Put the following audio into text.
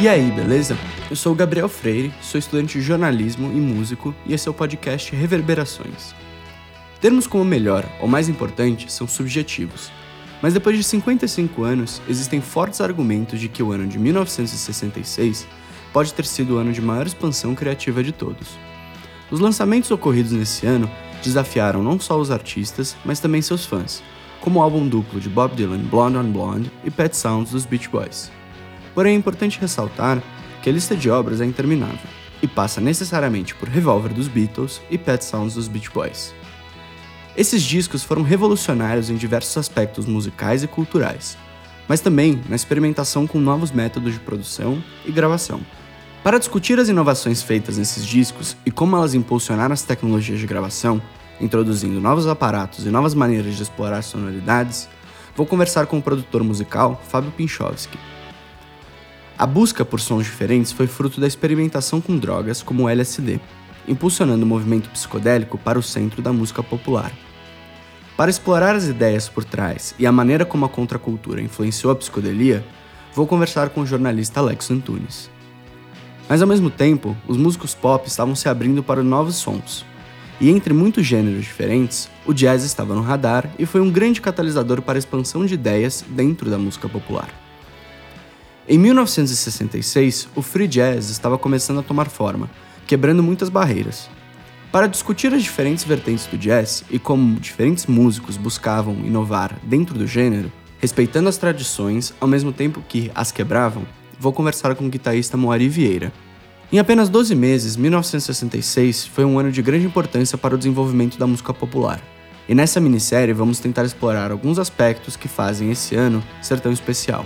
E aí, beleza? Eu sou o Gabriel Freire, sou estudante de jornalismo e músico e esse é o podcast Reverberações. Termos como melhor ou mais importante são subjetivos, mas depois de 55 anos, existem fortes argumentos de que o ano de 1966 pode ter sido o ano de maior expansão criativa de todos. Os lançamentos ocorridos nesse ano desafiaram não só os artistas, mas também seus fãs, como o álbum duplo de Bob Dylan Blonde on Blonde e Pet Sounds dos Beach Boys. Porém, é importante ressaltar que a lista de obras é interminável e passa necessariamente por Revolver dos Beatles e Pet Sounds dos Beach Boys. Esses discos foram revolucionários em diversos aspectos musicais e culturais, mas também na experimentação com novos métodos de produção e gravação. Para discutir as inovações feitas nesses discos e como elas impulsionaram as tecnologias de gravação, introduzindo novos aparatos e novas maneiras de explorar sonoridades, vou conversar com o produtor musical Fábio Pinchovski. A busca por sons diferentes foi fruto da experimentação com drogas como o LSD, impulsionando o movimento psicodélico para o centro da música popular. Para explorar as ideias por trás e a maneira como a contracultura influenciou a psicodelia, vou conversar com o jornalista Alex Antunes. Mas ao mesmo tempo, os músicos pop estavam se abrindo para novos sons. E entre muitos gêneros diferentes, o jazz estava no radar e foi um grande catalisador para a expansão de ideias dentro da música popular. Em 1966, o free jazz estava começando a tomar forma, quebrando muitas barreiras. Para discutir as diferentes vertentes do jazz e como diferentes músicos buscavam inovar dentro do gênero, respeitando as tradições ao mesmo tempo que as quebravam, vou conversar com o guitarrista Moari Vieira. Em apenas 12 meses, 1966 foi um ano de grande importância para o desenvolvimento da música popular. E nessa minissérie vamos tentar explorar alguns aspectos que fazem esse ano ser tão especial.